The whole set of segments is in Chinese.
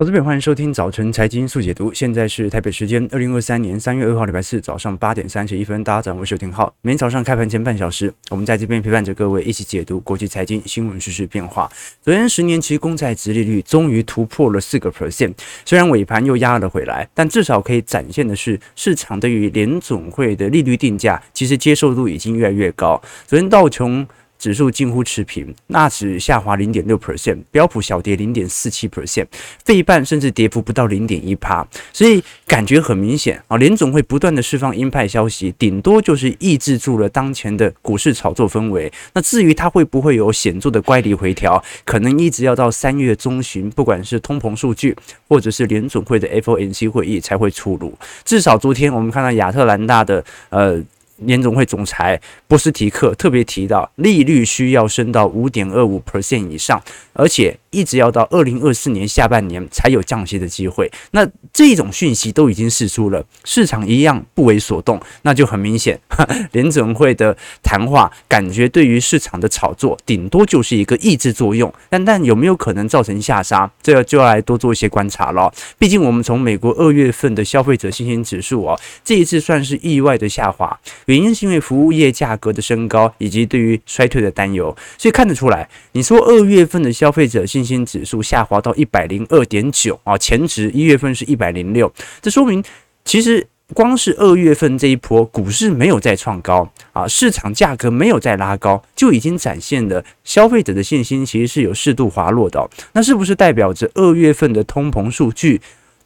投资朋友，欢迎收听早晨财经速解读。现在是台北时间二零二三年三月二号礼拜四早上八点三十一分。大家早上好，我是刘廷浩。每天早上开盘前半小时，我们在这边陪伴着各位一起解读国际财经新闻、时事变化。昨天十年期公债殖利率终于突破了四个 percent，虽然尾盘又压了回来，但至少可以展现的是，市场对于联总会的利率定价其实接受度已经越来越高。昨天道琼指数近乎持平，纳指下滑零点六 percent，标普小跌零点四七 percent，费半甚至跌幅不到零点一趴，所以感觉很明显啊，联总会不断的释放鹰派消息，顶多就是抑制住了当前的股市炒作氛围。那至于它会不会有显著的乖离回调，可能一直要到三月中旬，不管是通膨数据或者是联总会的 FOMC 会议才会出炉。至少昨天我们看到亚特兰大的呃。联总会总裁波斯提克特别提到，利率需要升到五点二五 percent 以上，而且一直要到二零二四年下半年才有降息的机会。那这种讯息都已经释出了，市场一样不为所动，那就很明显，联总会的谈话感觉对于市场的炒作顶多就是一个抑制作用，但但有没有可能造成下杀，这就要来多做一些观察了。毕竟我们从美国二月份的消费者信心指数啊，这一次算是意外的下滑。原因是因为服务业价格的升高，以及对于衰退的担忧，所以看得出来，你说二月份的消费者信心指数下滑到一百零二点九啊，前值一月份是一百零六，这说明其实光是二月份这一波股市没有再创高啊，市场价格没有再拉高，就已经展现了消费者的信心其实是有适度滑落的。那是不是代表着二月份的通膨数据？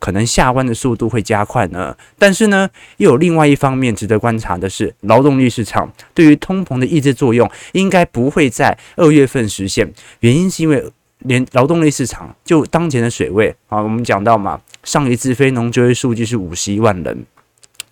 可能下弯的速度会加快呢，但是呢，又有另外一方面值得观察的是，劳动力市场对于通膨的抑制作用应该不会在二月份实现。原因是因为连劳动力市场就当前的水位啊，我们讲到嘛，上一次非农就业数据是五十一万人，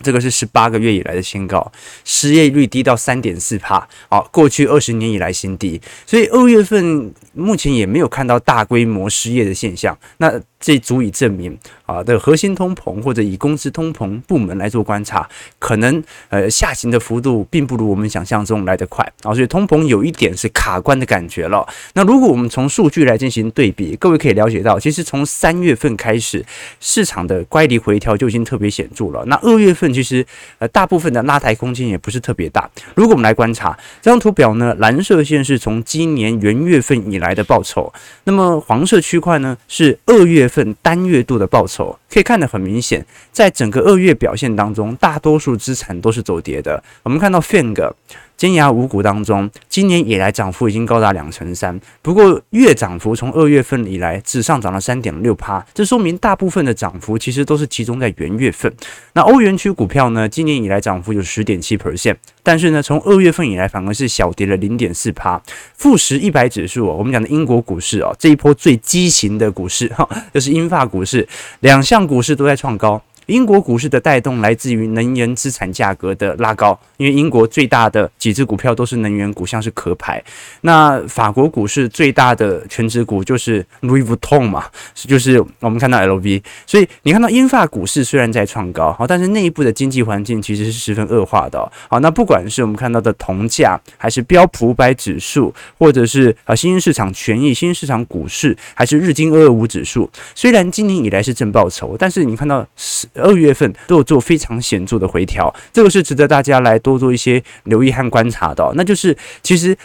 这个是十八个月以来的新高，失业率低到三点四帕，好，过去二十年以来新低，所以二月份目前也没有看到大规模失业的现象。那这足以证明啊，的核心通膨或者以工资通膨部门来做观察，可能呃下行的幅度并不如我们想象中来得快啊，所以通膨有一点是卡关的感觉了。那如果我们从数据来进行对比，各位可以了解到，其实从三月份开始，市场的乖离回调就已经特别显著了。那二月份其实呃大部分的拉抬空间也不是特别大。如果我们来观察这张图表呢，蓝色线是从今年元月份以来的报酬，那么黄色区块呢是二月份单月度的报酬可以看得很明显，在整个二月表现当中，大多数资产都是走跌的。我们看到 FANG。尖牙五股当中，今年以来涨幅已经高达两成三。不过月涨幅从二月份以来只上涨了三点六趴，这说明大部分的涨幅其实都是集中在元月份。那欧元区股票呢，今年以来涨幅有十点七 percent，但是呢，从二月份以来反而是小跌了零点四趴。富时一百指数，我们讲的英国股市哦，这一波最畸形的股市哈，就是英法股市，两项股市都在创高。英国股市的带动来自于能源资产价格的拉高，因为英国最大的几只股票都是能源股，像是壳牌。那法国股市最大的全值股就是 Louis Vuitton 嘛，就是我们看到 LV。所以你看到英法股市虽然在创高，好，但是内部的经济环境其实是十分恶化的。好，那不管是我们看到的铜价，还是标普五百指数，或者是啊新兴市场权益、新兴市场股市，还是日经二二五指数，虽然今年以来是正报酬，但是你看到是。二月份都有做非常显著的回调，这个是值得大家来多做一些留意和观察的。那就是其实。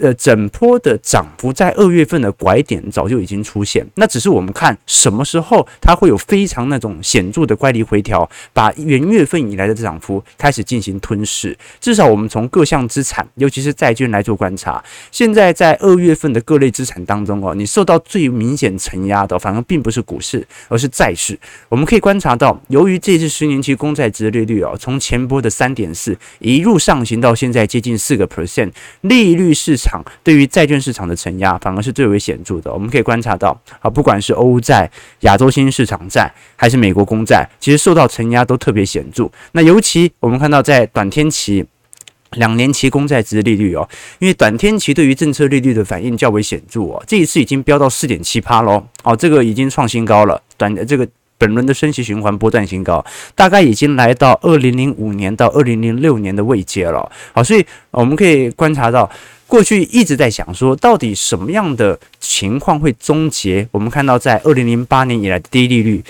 呃，整波的涨幅在二月份的拐点早就已经出现，那只是我们看什么时候它会有非常那种显著的乖离回调，把元月份以来的涨幅开始进行吞噬。至少我们从各项资产，尤其是债券来做观察，现在在二月份的各类资产当中哦，你受到最明显承压的，反而并不是股市，而是债市。我们可以观察到，由于这次十年期公债殖利率哦，从前波的三点四一路上行到现在接近四个 percent，利率是。场对于债券市场的承压反而是最为显著的。我们可以观察到啊，不管是欧债、亚洲新兴市场债，还是美国公债，其实受到承压都特别显著。那尤其我们看到在短天期、两年期公债殖利率哦，因为短天期对于政策利率的反应较为显著哦，这一次已经飙到四点七趴喽哦，这个已经创新高了。短这个。本轮的升息循环波段新高，大概已经来到二零零五年到二零零六年的位阶了。好，所以我们可以观察到，过去一直在想说，到底什么样的情况会终结？我们看到在二零零八年以来的低利率。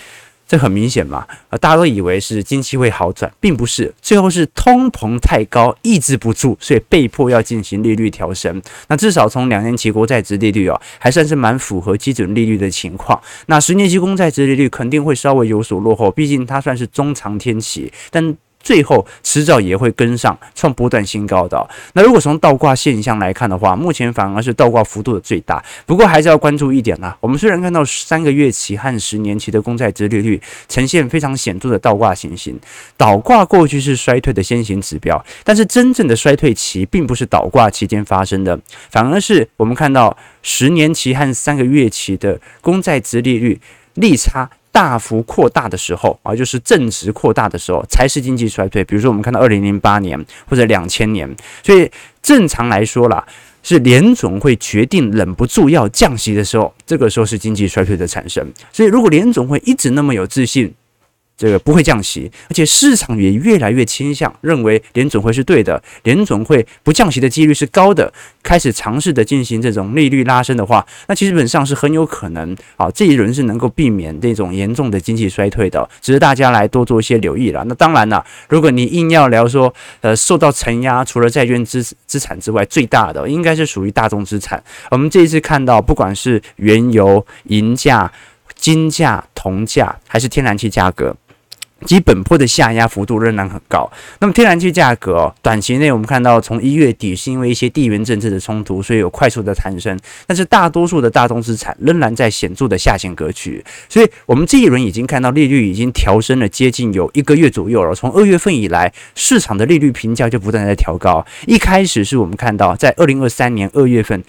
这很明显嘛，呃，大家都以为是经济会好转，并不是，最后是通膨太高，抑制不住，所以被迫要进行利率调升。那至少从两年期国债殖利率哦，还算是蛮符合基准利率的情况。那十年期公债殖利率肯定会稍微有所落后，毕竟它算是中长天期，但。最后迟早也会跟上创波段新高的。那如果从倒挂现象来看的话，目前反而是倒挂幅度的最大。不过还是要关注一点啦，我们虽然看到三个月期和十年期的公债殖利率呈现非常显著的倒挂情形，倒挂过去是衰退的先行指标，但是真正的衰退期并不是倒挂期间发生的，反而是我们看到十年期和三个月期的公债殖利率利差。大幅扩大的时候啊，就是正值扩大的时候，才是经济衰退。比如说，我们看到二零零八年或者两千年，所以正常来说啦，是联总会决定忍不住要降息的时候，这个时候是经济衰退的产生。所以，如果联总会一直那么有自信。这个不会降息，而且市场也越来越倾向认为联总会是对的，联总会不降息的几率是高的，开始尝试的进行这种利率拉升的话，那其实本上是很有可能啊，这一轮是能够避免这种严重的经济衰退的，只是大家来多做一些留意了。那当然了，如果你硬要聊说，呃，受到承压，除了债券资资产之外，最大的应该是属于大众资产。我们这一次看到，不管是原油、银价、金价、铜价，还是天然气价格。基本波的下压幅度仍然很高。那么天然气价格哦，短期内我们看到从一月底是因为一些地缘政治的冲突，所以有快速的弹升。但是大多数的大宗资产仍然在显著的下行格局。所以我们这一轮已经看到利率已经调升了接近有一个月左右了。从二月份以来，市场的利率评价就不断在调高。一开始是我们看到在二零二三年二月份。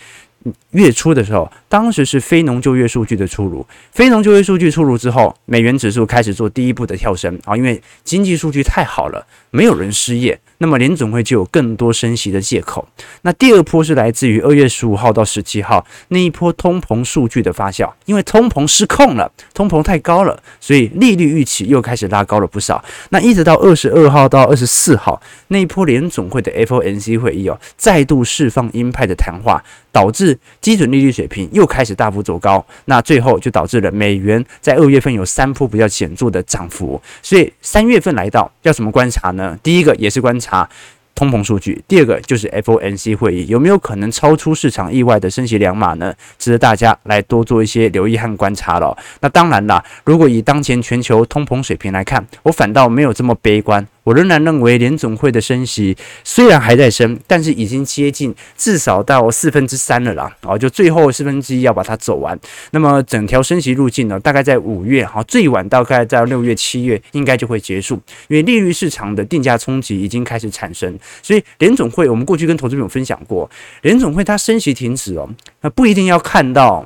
月初的时候，当时是非农就业数据的出炉，非农就业数据出炉之后，美元指数开始做第一步的跳升啊，因为经济数据太好了，没有人失业。那么联总会就有更多升息的借口。那第二波是来自于二月十五号到十七号那一波通膨数据的发酵，因为通膨失控了，通膨太高了，所以利率预期又开始拉高了不少。那一直到二十二号到二十四号那一波联总会的 FOMC 会议哦，再度释放鹰派的谈话，导致基准利率水平又开始大幅走高。那最后就导致了美元在二月份有三波比较显著的涨幅。所以三月份来到要怎么观察呢？第一个也是观察。通膨数据。第二个就是 FOMC 会议有没有可能超出市场意外的升息两码呢？值得大家来多做一些留意和观察了。那当然啦，如果以当前全球通膨水平来看，我反倒没有这么悲观。我仍然认为联总会的升息虽然还在升，但是已经接近至少到四分之三了啦。啊，就最后四分之一要把它走完。那么整条升息路径呢，大概在五月，哈，最晚大概在六月、七月应该就会结束。因为利率市场的定价冲击已经开始产生，所以联总会我们过去跟投资朋友分享过，联总会它升息停止哦，那不一定要看到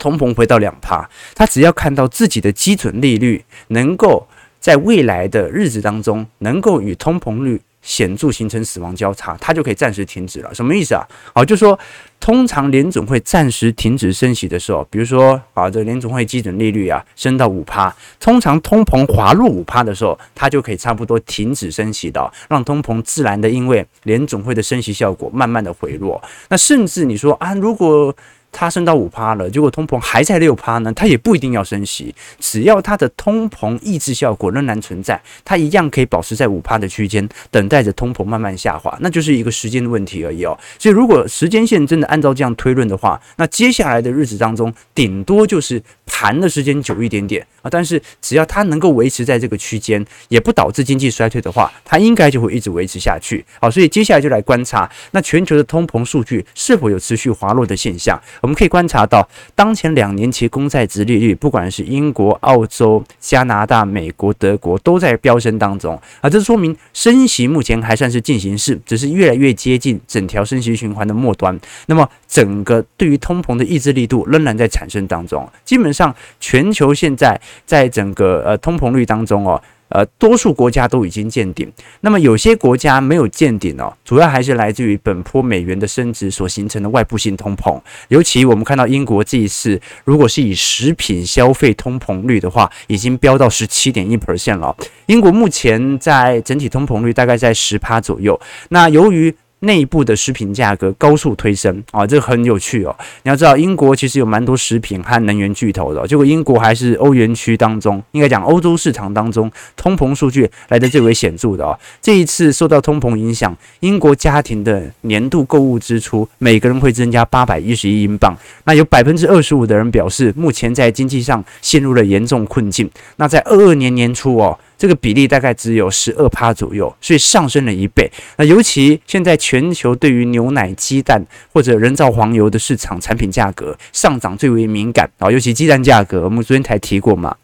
通膨回到两趴，它只要看到自己的基准利率能够。在未来的日子当中，能够与通膨率显著形成死亡交叉，它就可以暂时停止了。什么意思啊？好，就说通常联总会暂时停止升息的时候，比如说啊，这联总会基准利率啊升到五趴，通常通膨滑落五趴的时候，它就可以差不多停止升息的，让通膨自然的因为联总会的升息效果慢慢的回落。那甚至你说啊，如果它升到五趴了，结果通膨还在六趴呢，它也不一定要升息，只要它的通膨抑制效果仍然存在，它一样可以保持在五趴的区间，等待着通膨慢慢下滑，那就是一个时间的问题而已哦。所以如果时间线真的按照这样推论的话，那接下来的日子当中，顶多就是盘的时间久一点点啊，但是只要它能够维持在这个区间，也不导致经济衰退的话，它应该就会一直维持下去。好，所以接下来就来观察那全球的通膨数据是否有持续滑落的现象。我们可以观察到，当前两年期公债殖利率，不管是英国、澳洲、加拿大、美国、德国，都在飙升当中啊。这说明升息目前还算是进行式，只是越来越接近整条升息循环的末端。那么，整个对于通膨的抑制力度仍然在产生当中。基本上，全球现在在整个呃通膨率当中哦。呃，多数国家都已经见顶。那么有些国家没有见顶哦，主要还是来自于本坡美元的升值所形成的外部性通膨。尤其我们看到英国这一次，如果是以食品消费通膨率的话，已经飙到十七点一 percent 了。英国目前在整体通膨率大概在十趴左右。那由于内部的食品价格高速推升啊，这很有趣哦。你要知道，英国其实有蛮多食品和能源巨头的，结果英国还是欧元区当中，应该讲欧洲市场当中通膨数据来得最为显著的哦。这一次受到通膨影响，英国家庭的年度购物支出每个人会增加八百一十一英镑。那有百分之二十五的人表示，目前在经济上陷入了严重困境。那在二二年年初哦。这个比例大概只有十二趴左右，所以上升了一倍。那尤其现在全球对于牛奶、鸡蛋或者人造黄油的市场产品价格上涨最为敏感啊，尤其鸡蛋价格，我们昨天才提过嘛。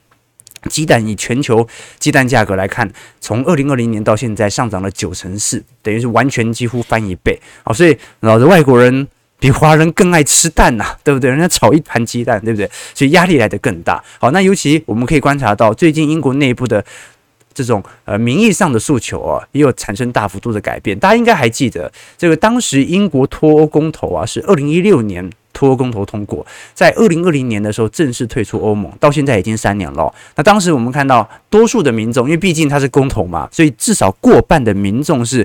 鸡蛋以全球鸡蛋价格来看，从二零二零年到现在上涨了九成四，等于是完全几乎翻一倍啊。所以老的外国人比华人更爱吃蛋呐，对不对？人家炒一盘鸡蛋，对不对？所以压力来得更大。好，那尤其我们可以观察到，最近英国内部的。这种呃名义上的诉求啊，也有产生大幅度的改变。大家应该还记得，这个当时英国脱欧公投啊，是二零一六年脱欧公投通过，在二零二零年的时候正式退出欧盟，到现在已经三年了。那当时我们看到多数的民众，因为毕竟它是公投嘛，所以至少过半的民众是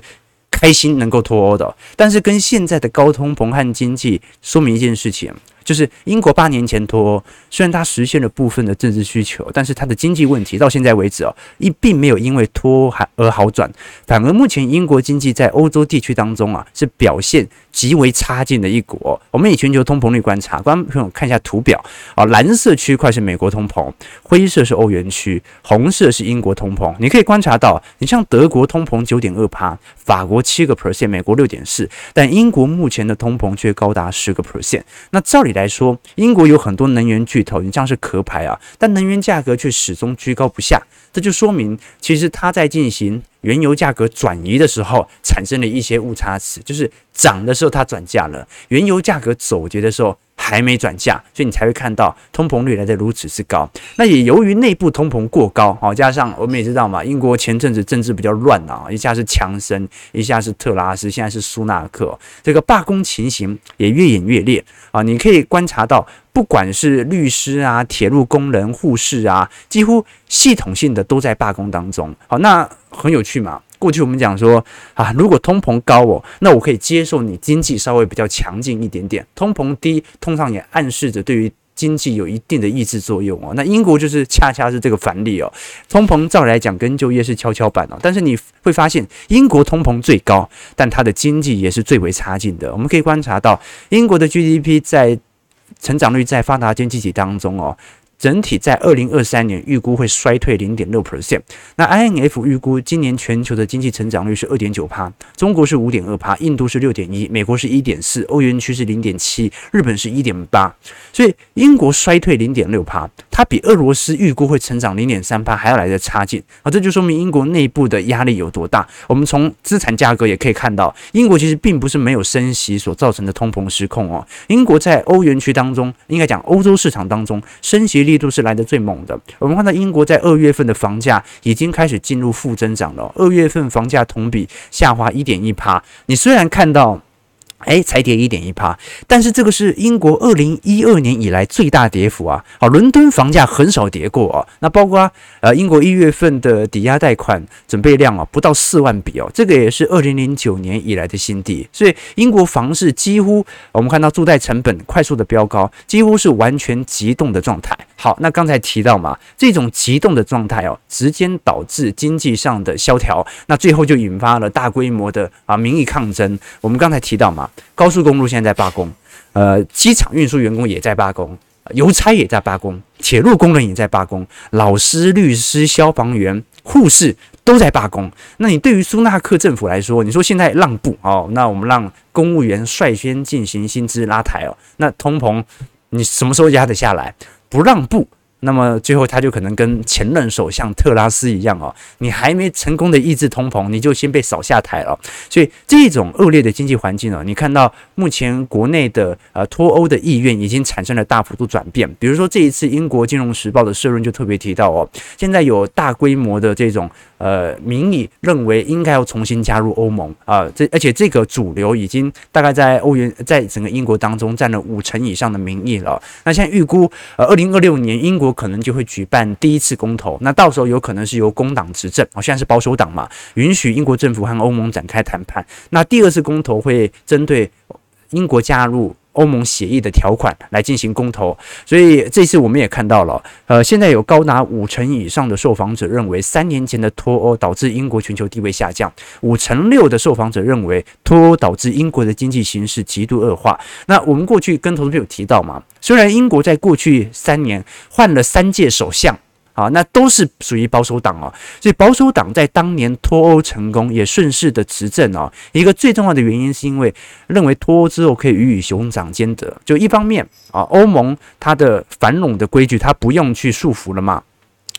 开心能够脱欧的。但是跟现在的高通膨和经济说明一件事情。就是英国八年前脱欧，虽然它实现了部分的政治需求，但是它的经济问题到现在为止哦，一并没有因为脱欧而好转，反而目前英国经济在欧洲地区当中啊是表现极为差劲的一国。我们以全球通膨率观察，观众朋友看一下图表啊，蓝色区块是美国通膨，灰色是欧元区，红色是英国通膨。你可以观察到，你像德国通膨九点二趴，法国七个 percent，美国六点四，但英国目前的通膨却高达十个 percent。那照理来说，英国有很多能源巨头，你像是壳牌啊，但能源价格却始终居高不下，这就说明其实它在进行原油价格转移的时候，产生了一些误差值，就是涨的时候它转价了，原油价格走跌的时候。还没转嫁，所以你才会看到通膨率来得如此之高。那也由于内部通膨过高，好，加上我们也知道嘛，英国前阵子政治比较乱啊，一下是强生，一下是特拉斯，现在是苏纳克，这个罢工情形也越演越烈啊。你可以观察到，不管是律师啊、铁路工人、护士啊，几乎系统性的都在罢工当中。好，那很有趣嘛。过去我们讲说啊，如果通膨高哦，那我可以接受你经济稍微比较强劲一点点。通膨低，通常也暗示着对于经济有一定的抑制作用哦。那英国就是恰恰是这个反例哦。通膨照来讲跟就业是跷跷板哦，但是你会发现英国通膨最高，但它的经济也是最为差劲的。我们可以观察到英国的 GDP 在成长率在发达经济体当中哦。整体在二零二三年预估会衰退零点六 percent。那 IMF 预估今年全球的经济成长率是二点九趴，中国是五点二趴，印度是六点一，美国是一点四，欧元区是零点七，日本是一点八。所以英国衰退零点六趴，它比俄罗斯预估会成长零点三趴还要来得差劲啊！这就说明英国内部的压力有多大。我们从资产价格也可以看到，英国其实并不是没有升息所造成的通膨失控哦。英国在欧元区当中，应该讲欧洲市场当中升息率。力度是来的最猛的。我们看到英国在二月份的房价已经开始进入负增长了。二月份房价同比下滑一点一趴。你虽然看到。哎，才跌一点一趴，但是这个是英国二零一二年以来最大跌幅啊！好，伦敦房价很少跌过啊。那包括啊呃，英国一月份的抵押贷款准备量啊，不到四万笔哦，这个也是二零零九年以来的新低。所以英国房市几乎我们看到住贷成本快速的飙高，几乎是完全急冻的状态。好，那刚才提到嘛，这种急冻的状态哦，直接导致经济上的萧条，那最后就引发了大规模的啊民意抗争。我们刚才提到嘛。高速公路现在在罢工，呃，机场运输员工也在罢工，邮差也在罢工，铁路工人也在罢工，老师、律师、消防员、护士都在罢工。那你对于苏纳克政府来说，你说现在让步哦，那我们让公务员率先进行薪资拉抬哦，那通膨你什么时候压得下来？不让步。那么最后他就可能跟前任首相特拉斯一样哦，你还没成功的抑制通膨，你就先被扫下台了。所以这种恶劣的经济环境哦，你看到目前国内的呃脱欧的意愿已经产生了大幅度转变。比如说这一次英国金融时报的社论就特别提到哦，现在有大规模的这种呃民意认为应该要重新加入欧盟啊，这而且这个主流已经大概在欧元在整个英国当中占了五成以上的民意了。那现在预估呃二零二六年英国可能就会举办第一次公投，那到时候有可能是由工党执政，哦，现在是保守党嘛，允许英国政府和欧盟展开谈判。那第二次公投会针对英国加入欧盟协议的条款来进行公投，所以这次我们也看到了，呃，现在有高达五成以上的受访者认为三年前的脱欧导致英国全球地位下降，五成六的受访者认为脱欧导致英国的经济形势极度恶化。那我们过去跟投资朋友提到嘛，虽然英国在过去三年换了三届首相。啊，那都是属于保守党哦，所以保守党在当年脱欧成功，也顺势的执政哦。一个最重要的原因是因为认为脱欧之后可以鱼与熊掌兼得，就一方面啊，欧盟它的繁荣的规矩它不用去束缚了嘛。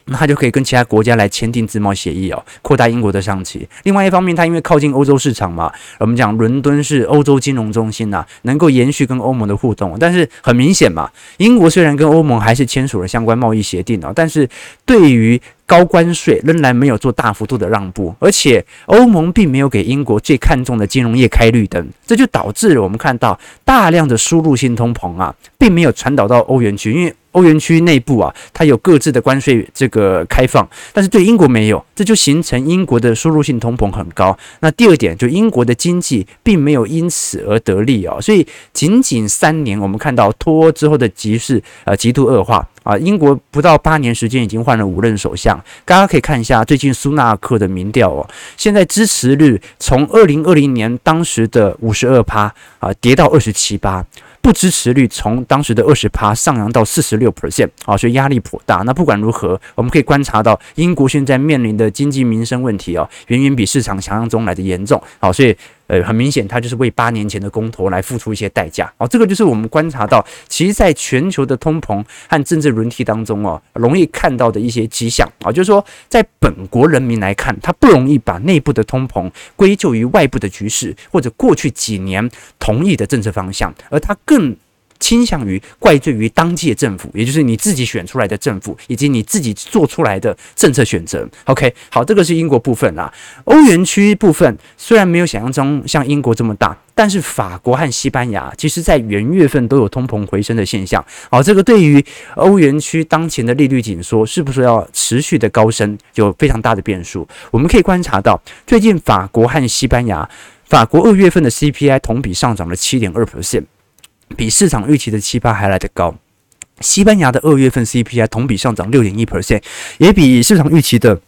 那他就可以跟其他国家来签订自贸协议哦，扩大英国的商机。另外一方面，他因为靠近欧洲市场嘛，我们讲伦敦是欧洲金融中心呐、啊，能够延续跟欧盟的互动。但是很明显嘛，英国虽然跟欧盟还是签署了相关贸易协定哦，但是对于高关税仍然没有做大幅度的让步，而且欧盟并没有给英国最看重的金融业开绿灯，这就导致了我们看到大量的输入性通膨啊，并没有传导到欧元区，因为。欧元区内部啊，它有各自的关税这个开放，但是对英国没有，这就形成英国的输入性通膨很高。那第二点，就英国的经济并没有因此而得利哦，所以仅仅三年，我们看到脱欧之后的局势呃极度恶化啊。英国不到八年时间已经换了五任首相，大家可以看一下最近苏纳克的民调哦，现在支持率从二零二零年当时的五十二趴啊跌到二十七趴。不支持率从当时的二十趴上扬到四十六 percent 啊，所以压力颇大。那不管如何，我们可以观察到英国现在面临的经济民生问题啊，远远比市场想象中来的严重。好，所以。呃，很明显，他就是为八年前的公投来付出一些代价哦。这个就是我们观察到，其实在全球的通膨和政治轮替当中哦，容易看到的一些迹象啊，就是说，在本国人民来看，他不容易把内部的通膨归咎于外部的局势或者过去几年同意的政策方向，而他更。倾向于怪罪于当届政府，也就是你自己选出来的政府，以及你自己做出来的政策选择。OK，好，这个是英国部分啦。欧元区部分虽然没有想象中像英国这么大，但是法国和西班牙其实在元月份都有通膨回升的现象。好，这个对于欧元区当前的利率紧缩是不是要持续的高升，有非常大的变数。我们可以观察到，最近法国和西班牙，法国二月份的 CPI 同比上涨了七点二 percent。比市场预期的七八还来得高，西班牙的二月份 CPI 同比上涨六点一 percent，也比市场预期的。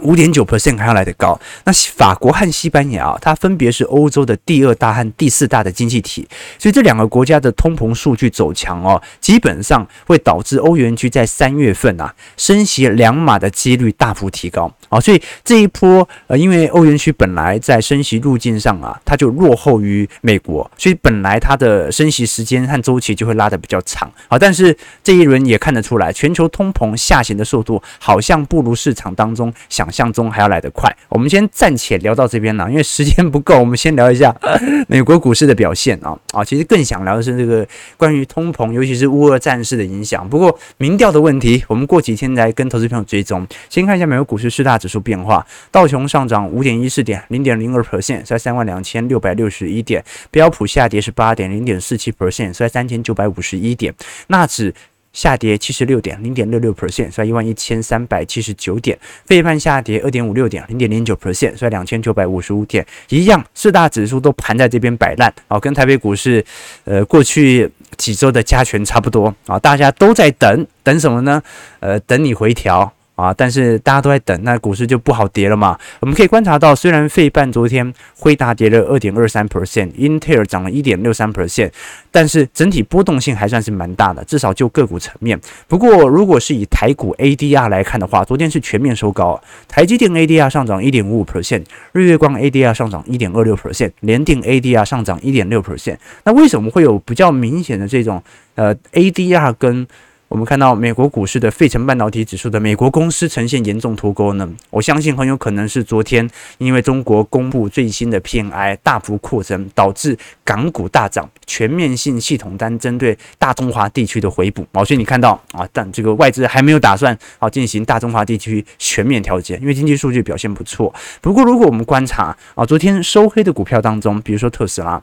五点九 percent 还要来得高。那法国和西班牙啊，它分别是欧洲的第二大和第四大的经济体，所以这两个国家的通膨数据走强哦，基本上会导致欧元区在三月份啊升息两码的几率大幅提高啊。所以这一波呃，因为欧元区本来在升息路径上啊，它就落后于美国，所以本来它的升息时间和周期就会拉得比较长啊。但是这一轮也看得出来，全球通膨下行的速度好像不如市场当中想。想象中还要来得快。我们先暂且聊到这边了，因为时间不够，我们先聊一下 美国股市的表现啊啊！其实更想聊的是这个关于通膨，尤其是乌俄战事的影响。不过民调的问题，我们过几天来跟投资朋友追踪。先看一下美国股市四大指数变化：道琼上涨五点一四点，零点零二 percent，在三万两千六百六十一点；标普下跌十八点，零点四七 percent，在三千九百五十一点；纳指。下跌七十六点零点六六 percent，在一万一千三百七十九点。费半下跌二点五六点零点零九 percent，在两千九百五十五点。一样，四大指数都盘在这边摆烂啊，跟台北股市呃过去几周的加权差不多啊，大家都在等等什么呢？呃，等你回调。啊，但是大家都在等，那股市就不好跌了嘛。我们可以观察到，虽然费半昨天辉达跌了二点二三 percent，英特尔涨了一点六三 percent，但是整体波动性还算是蛮大的，至少就个股层面。不过，如果是以台股 ADR 来看的话，昨天是全面收高，台积电 ADR 上涨一点五五 percent，日月光 ADR 上涨一点二六 percent，联电 ADR 上涨一点六 percent。那为什么会有比较明显的这种呃 ADR 跟我们看到美国股市的费城半导体指数的美国公司呈现严重脱钩呢？我相信很有可能是昨天因为中国公布最新的 PMI 大幅扩增，导致港股大涨，全面性系统单针对大中华地区的回补。所以你看到啊，但这个外资还没有打算啊进行大中华地区全面调节，因为经济数据表现不错。不过如果我们观察啊，昨天收黑的股票当中，比如说特斯拉。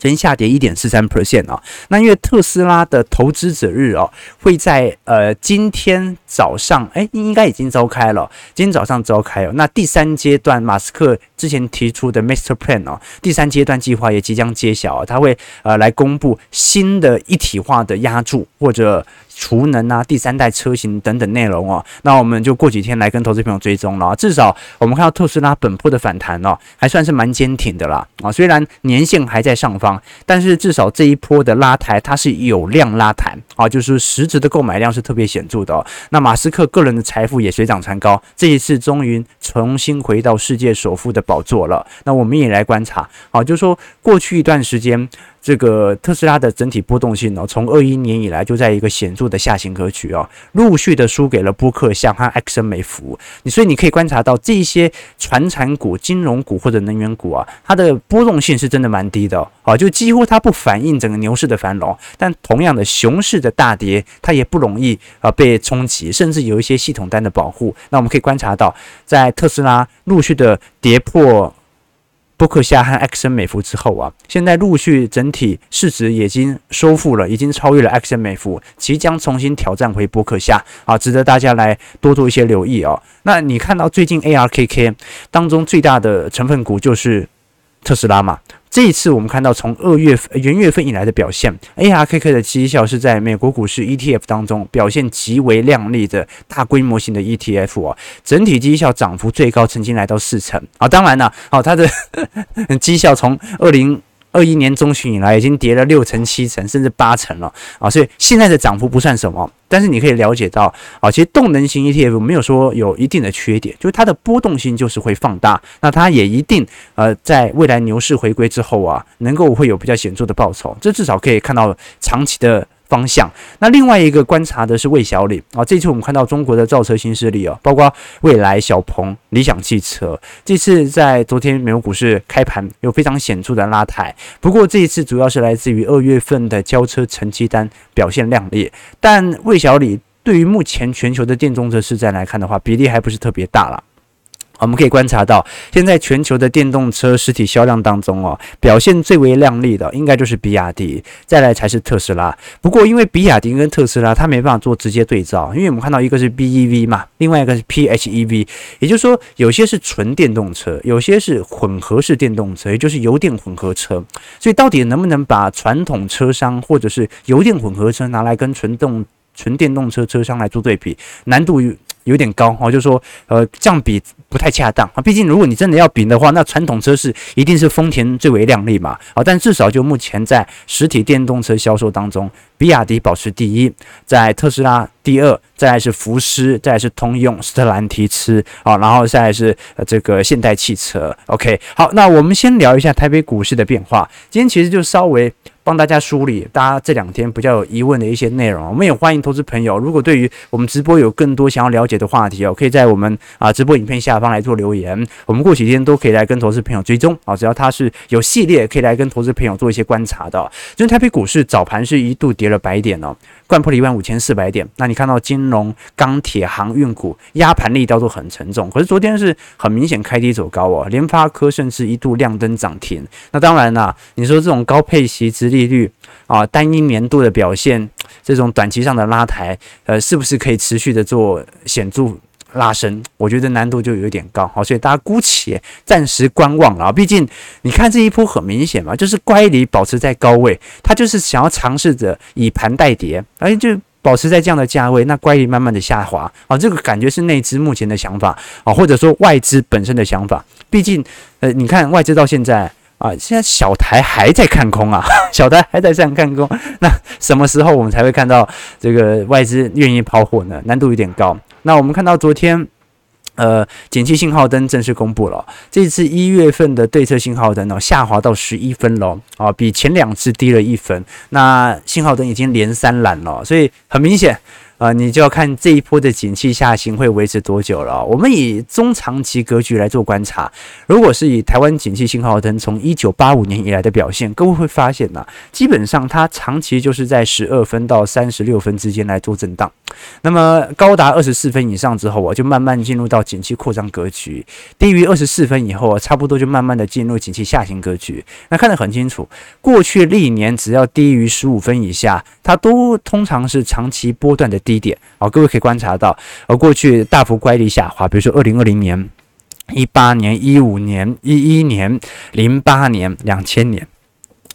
先下跌一点四三 percent 啊，那因为特斯拉的投资者日哦，会在呃今天早上，哎，应该已经召开了，今天早上召开了。那第三阶段，马斯克之前提出的 Master Plan 哦，第三阶段计划也即将揭晓，他会呃来公布新的一体化的压注或者。储能啊，第三代车型等等内容哦，那我们就过几天来跟投资朋友追踪了。至少我们看到特斯拉本波的反弹哦，还算是蛮坚挺的啦啊。虽然年线还在上方，但是至少这一波的拉抬它是有量拉抬啊，就是实质的购买量是特别显著的。那马斯克个人的财富也水涨船高，这一次终于重新回到世界首富的宝座了。那我们也来观察啊，就是说过去一段时间。这个特斯拉的整体波动性呢，从二一年以来就在一个显著的下行格局啊，陆续的输给了波克夏和埃克森美孚。你所以你可以观察到这些传产股、金融股或者能源股啊，它的波动性是真的蛮低的啊，就几乎它不反映整个牛市的繁荣。但同样的熊市的大跌，它也不容易啊被冲击，甚至有一些系统单的保护。那我们可以观察到，在特斯拉陆续的跌破。波克夏和埃克森美孚之后啊，现在陆续整体市值已经收复了，已经超越了埃克森美孚，即将重新挑战回波克夏啊，值得大家来多做一些留意哦。那你看到最近 ARKK 当中最大的成分股就是特斯拉嘛？这一次我们看到从二月份元月份以来的表现，ARKK 的绩效是在美国股市 ETF 当中表现极为亮丽的大规模型的 ETF 啊，整体绩效涨幅最高曾经来到四成啊，当然了，好，它的 绩效从二零。二一年中旬以来，已经跌了六成、七成，甚至八成了啊！所以现在的涨幅不算什么，但是你可以了解到啊，其实动能型 ETF 没有说有一定的缺点，就是它的波动性就是会放大，那它也一定呃，在未来牛市回归之后啊，能够会有比较显著的报酬，这至少可以看到长期的。方向。那另外一个观察的是魏小李啊，这次我们看到中国的造车新势力哦，包括蔚来、小鹏、理想汽车，这次在昨天美国股市开盘有非常显著的拉抬。不过这一次主要是来自于二月份的交车成绩单表现亮丽，但魏小李对于目前全球的电动车市占来看的话，比例还不是特别大了。我们可以观察到，现在全球的电动车实体销量当中哦，表现最为亮丽的应该就是比亚迪，再来才是特斯拉。不过，因为比亚迪跟特斯拉它没办法做直接对照，因为我们看到一个是 BEV 嘛，另外一个是 PHEV，也就是说，有些是纯电动车，有些是混合式电动车，也就是油电混合车。所以，到底能不能把传统车商或者是油电混合车拿来跟纯动纯电动车车商来做对比，难度有点高哦，就是说，呃，这样比不太恰当啊。毕竟，如果你真的要比的话，那传统车市一定是丰田最为亮丽嘛。啊，但至少就目前在实体电动车销售当中，比亚迪保持第一，在特斯拉第二，再来是福斯，再来是通用、斯特兰提斯啊，然后再来是这个现代汽车。OK，好，那我们先聊一下台北股市的变化。今天其实就稍微。帮大家梳理大家这两天比较有疑问的一些内容，我们也欢迎投资朋友，如果对于我们直播有更多想要了解的话题哦，可以在我们啊直播影片下方来做留言，我们过几天都可以来跟投资朋友追踪啊，只要他是有系列，可以来跟投资朋友做一些观察的。今天台北股市早盘是一度跌了百点哦。贯破了一万五千四百点，那你看到金融、钢铁、航运股压盘力道都很沉重，可是昨天是很明显开低走高哦，联发科甚至一度亮灯涨停。那当然啦，你说这种高配息、力利率啊，单一年度的表现，这种短期上的拉抬，呃，是不是可以持续的做显著？拉升，我觉得难度就有点高，好，所以大家姑且暂时观望了。毕竟你看这一波很明显嘛，就是乖离保持在高位，它就是想要尝试着以盘代跌，而且就保持在这样的价位，那乖离慢慢的下滑啊，这个感觉是内资目前的想法啊，或者说外资本身的想法。毕竟呃，你看外资到现在啊，现在小台还在看空啊，小台还在这样看空，那什么时候我们才会看到这个外资愿意抛货呢？难度有点高。那我们看到昨天，呃，减气信号灯正式公布了，这次一月份的对策信号灯哦，下滑到十一分了啊，比前两次低了一分。那信号灯已经连三蓝了，所以很明显。啊、你就要看这一波的景气下行会维持多久了。我们以中长期格局来做观察，如果是以台湾景气信号灯从一九八五年以来的表现，各位会发现呢、基本上它长期就是在十二分到三十六分之间来做震荡。那么高达二十四分以上之后啊，就慢慢进入到景气扩张格局；低于二十四分以后啊，差不多就慢慢的进入景气下行格局。那看得很清楚，过去历年只要低于十五分以下，它都通常是长期波段的低。点啊，各位可以观察到，而过去大幅乖离下滑，比如说二零二零年、一八年、一五年、一一年、零八年、两千年，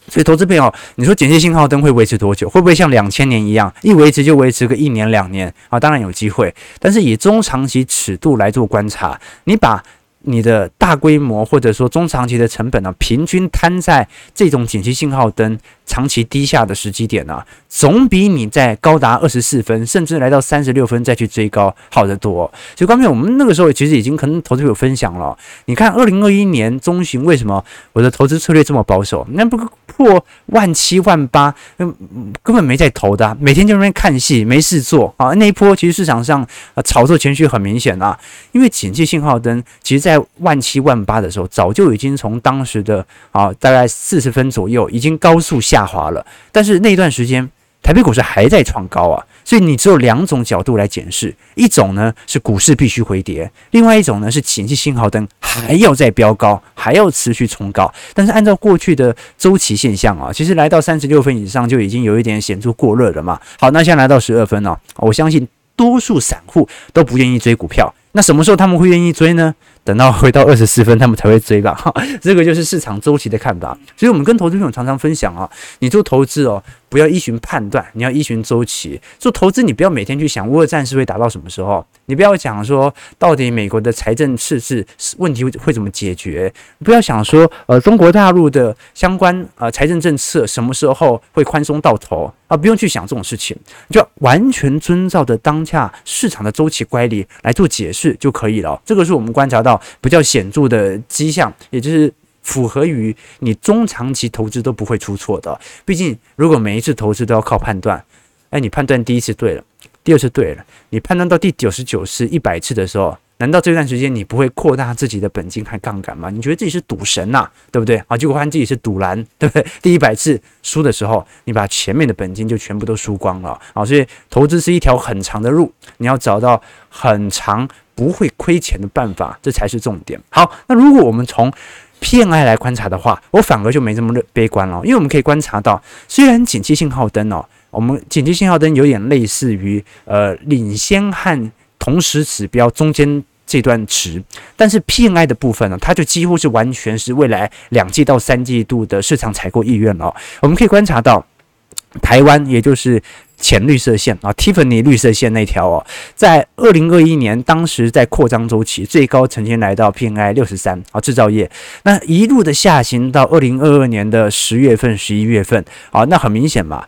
所以投资朋友，你说景气信号灯会维持多久？会不会像两千年一样，一维持就维持个一年两年啊？当然有机会，但是以中长期尺度来做观察，你把。你的大规模或者说中长期的成本呢，平均摊在这种景气信号灯长期低下的时机点呢，总比你在高达二十四分，甚至来到三十六分再去追高好得多。所以，刚才我们那个时候其实已经可能投资有分享了。你看，二零二一年中旬为什么我的投资策略这么保守？那不破万七万八，根本没在投的，每天就在那边看戏，没事做啊。那一波其实市场上啊炒作情绪很明显啊，因为景气信号灯其实在万七万八的时候，早就已经从当时的啊大概四十分左右，已经高速下下滑了。但是那段时间，台北股市还在创高啊，所以你只有两种角度来检视：一种呢是股市必须回跌，另外一种呢是前期信号灯还要再飙高，还要持续冲高。但是按照过去的周期现象啊，其实来到三十六分以上就已经有一点显著过热了嘛。好，那现在来到十二分哦，我相信多数散户都不愿意追股票。那什么时候他们会愿意追呢？等到回到二十四分，他们才会追吧。哈，这个就是市场周期的看法。所以，我们跟投资朋友常常分享啊，你做投资哦，不要依循判断，你要依循周期。做投资，你不要每天去想乌战事会打到什么时候，你不要讲说到底美国的财政赤字问题会怎么解决，不要想说呃中国大陆的相关呃财政政策什么时候会宽松到头啊，不用去想这种事情，就完全遵照着当下市场的周期乖离来做解释就可以了。这个是我们观察到。比较显著的迹象，也就是符合于你中长期投资都不会出错的。毕竟，如果每一次投资都要靠判断，哎，你判断第一次对了，第二次对了，你判断到第九十九次、一百次的时候，难道这段时间你不会扩大自己的本金和杠杆吗？你觉得自己是赌神呐、对不对？啊，结果发现自己是赌蓝，对不对？第一百次输的时候，你把前面的本金就全部都输光了啊！所以，投资是一条很长的路，你要找到很长。不会亏钱的办法，这才是重点。好，那如果我们从 PMI 来观察的话，我反而就没这么悲观了，因为我们可以观察到，虽然紧急信号灯哦，我们紧急信号灯有点类似于呃领先和同时指标中间这段值，但是 PNI 的部分呢，它就几乎是完全是未来两季到三季度的市场采购意愿了。我们可以观察到，台湾也就是。浅绿色线啊，Tiffany 绿色线那条哦，在二零二一年，当时在扩张周期，最高曾经来到 PMI 六十三啊，制造业那一路的下行到二零二二年的十月份、十一月份啊，那很明显嘛，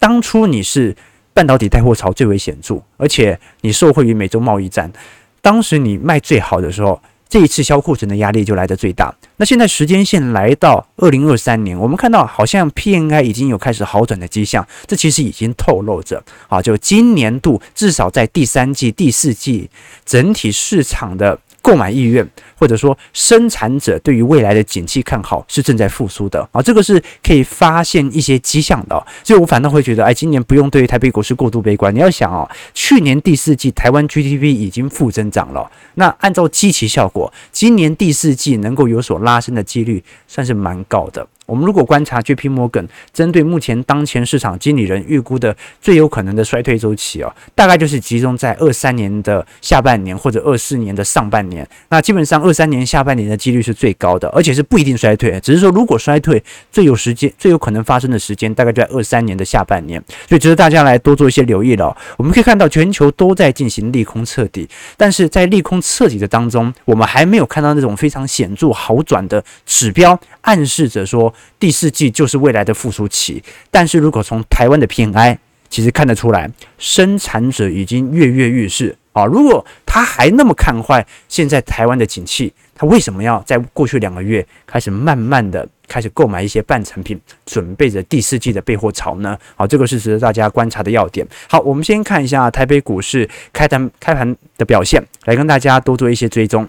当初你是半导体带货潮最为显著，而且你受惠于美洲贸易战，当时你卖最好的时候。这一次销库存的压力就来得最大。那现在时间线来到二零二三年，我们看到好像 PNI 已经有开始好转的迹象，这其实已经透露着啊，就今年度至少在第三季、第四季整体市场的。购买意愿，或者说生产者对于未来的景气看好是正在复苏的啊，这个是可以发现一些迹象的。所以我反倒会觉得，哎，今年不用对于台北股市过度悲观。你要想哦，去年第四季台湾 GDP 已经负增长了，那按照基期效果，今年第四季能够有所拉升的几率算是蛮高的。我们如果观察 JP Morgan 针对目前当前市场经理人预估的最有可能的衰退周期哦，大概就是集中在二三年的下半年或者二四年的上半年。那基本上二三年下半年的几率是最高的，而且是不一定衰退，只是说如果衰退，最有时间、最有可能发生的时间大概就在二三年的下半年。所以值得大家来多做一些留意了。我们可以看到全球都在进行利空彻底，但是在利空彻底的当中，我们还没有看到那种非常显著好转的指标，暗示着说。第四季就是未来的复苏期，但是如果从台湾的 PMI，其实看得出来，生产者已经跃跃欲试。啊，如果他还那么看坏现在台湾的景气，他为什么要在过去两个月开始慢慢的开始购买一些半成品，准备着第四季的备货潮呢？好，这个是值得大家观察的要点。好，我们先看一下台北股市开盘开盘的表现，来跟大家多做一些追踪。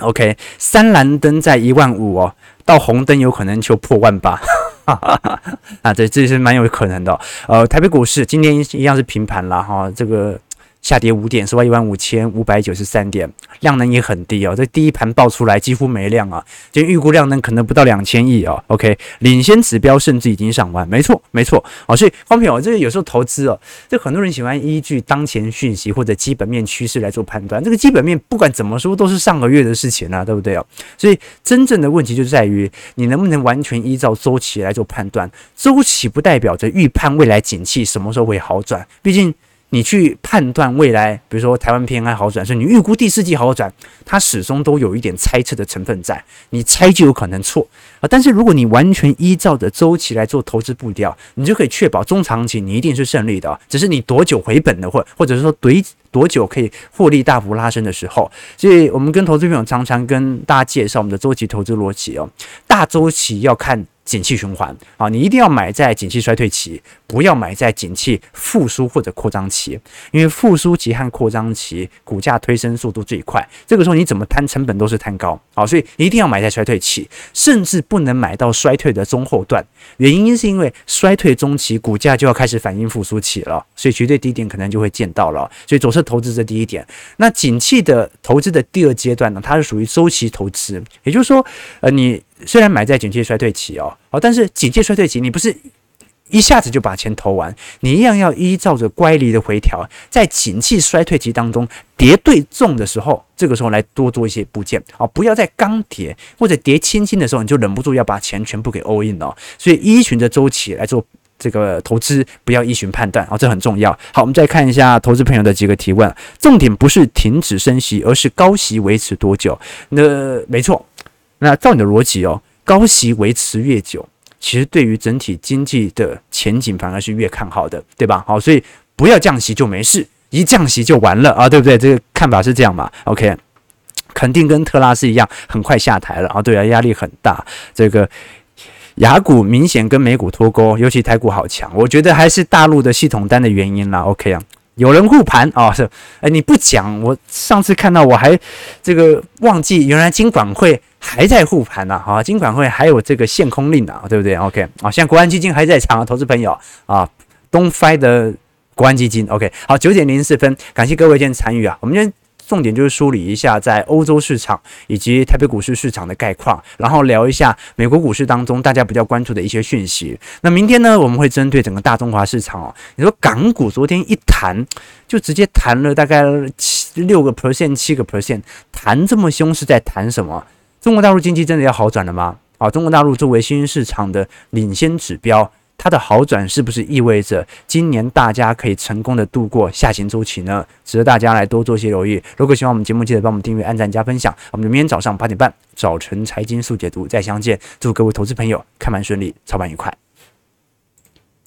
OK，三蓝灯在一万五哦，到红灯有可能就破万八。啊，这这是蛮有可能的。呃，台北股市今天一样是平盘了哈，这个。下跌五点，收在一万五千五百九十三点，量能也很低哦。这第一盘爆出来几乎没量啊，就预估量能可能不到两千亿哦。OK，领先指标甚至已经上万，没错没错。哦，所以方朋友，这个有时候投资哦，这很多人喜欢依据当前讯息或者基本面趋势来做判断。这个基本面不管怎么说都是上个月的事情啊，对不对哦？所以真正的问题就在于你能不能完全依照周期来做判断。周期不代表着预判未来景气什么时候会好转，毕竟。你去判断未来，比如说台湾 PMI 好转，所以你预估第四季好转，它始终都有一点猜测的成分在，你猜就有可能错啊。但是如果你完全依照着周期来做投资步调，你就可以确保中长期你一定是胜利的，只是你多久回本的，或或者是说多多久可以获利大幅拉升的时候。所以我们跟投资朋友常常跟大家介绍我们的周期投资逻辑哦，大周期要看。景气循环。啊，你一定要买在景气衰退期，不要买在景气复苏或者扩张期，因为复苏期和扩张期股价推升速度最快，这个时候你怎么摊成本都是摊高。啊，所以一定要买在衰退期，甚至不能买到衰退的中后段，原因是因为衰退中期股价就要开始反映复苏期了，所以绝对低点可能就会见到了，所以左侧投资这第一点。那景气的投资的第二阶段呢，它是属于周期投资，也就是说，呃，你。虽然买在景气衰退期哦，好，但是景气衰退期你不是一下子就把钱投完，你一样要依照着乖离的回调，在景气衰退期当中跌对重的时候，这个时候来多做一些部件啊，不要在刚跌或者跌轻轻的时候，你就忍不住要把钱全部给 all in 了。所以依循着周期来做这个投资，不要依循判断啊，这很重要。好，我们再看一下投资朋友的几个提问，重点不是停止升息，而是高息维持多久？那没错。那照你的逻辑哦，高息维持越久，其实对于整体经济的前景反而是越看好的，对吧？好，所以不要降息就没事，一降息就完了啊，对不对？这个看法是这样嘛？OK，肯定跟特拉斯一样，很快下台了啊，对啊，压力很大。这个雅股明显跟美股脱钩，尤其台股好强，我觉得还是大陆的系统单的原因啦。OK 啊。有人护盘啊，是哎，你不讲，我上次看到我还这个忘记，原来金管会还在护盘呢，啊，金管会还有这个限空令呢，对不对？OK 啊，现在国安基金还在场啊，投资朋友啊，东飞的国安基金 OK，好，九点零四分，感谢各位今天参与啊，我们今天。重点就是梳理一下在欧洲市场以及台北股市市场的概况，然后聊一下美国股市当中大家比较关注的一些讯息。那明天呢，我们会针对整个大中华市场哦。你说港股昨天一弹就直接弹了大概七六个 percent、七个 percent，弹这么凶是在弹什么？中国大陆经济真的要好转了吗？啊，中国大陆作为新兴市场的领先指标。它的好转是不是意味着今年大家可以成功的度过下行周期呢？值得大家来多做些留意。如果喜欢我们节目，记得帮我们订阅、按赞、加分享。我们明天早上八点半，早晨财经速解读再相见。祝各位投资朋友开盘顺利，操盘愉快。